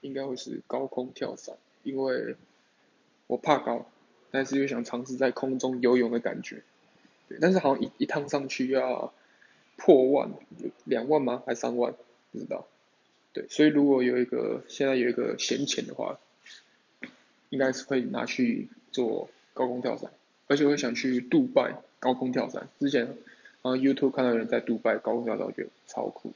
应该会是高空跳伞，因为我怕高，但是又想尝试在空中游泳的感觉。对，但是好像一一趟上去要破万，两万吗？还三万？不知道。对，所以如果有一个现在有一个闲钱的话，应该是可以拿去做高空跳伞，而且我想去杜拜高空跳伞。之前啊 YouTube 看到有人在杜拜高空跳伞，我觉得超酷。